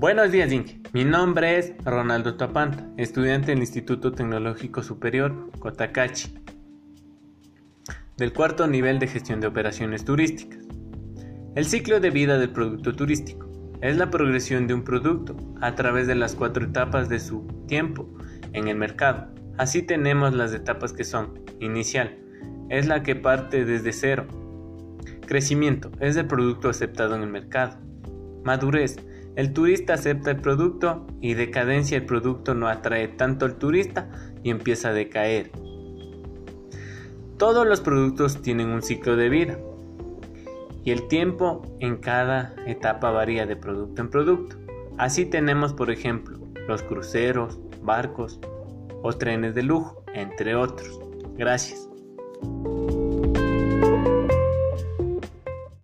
Buenos días, Inge. Mi nombre es Ronaldo Tapanta, estudiante del Instituto Tecnológico Superior Cotacachi, del cuarto nivel de gestión de operaciones turísticas. El ciclo de vida del producto turístico es la progresión de un producto a través de las cuatro etapas de su tiempo en el mercado. Así tenemos las etapas que son inicial, es la que parte desde cero. Crecimiento es el producto aceptado en el mercado. Madurez el turista acepta el producto y decadencia el producto no atrae tanto al turista y empieza a decaer. Todos los productos tienen un ciclo de vida y el tiempo en cada etapa varía de producto en producto. Así tenemos, por ejemplo, los cruceros, barcos o trenes de lujo, entre otros. Gracias.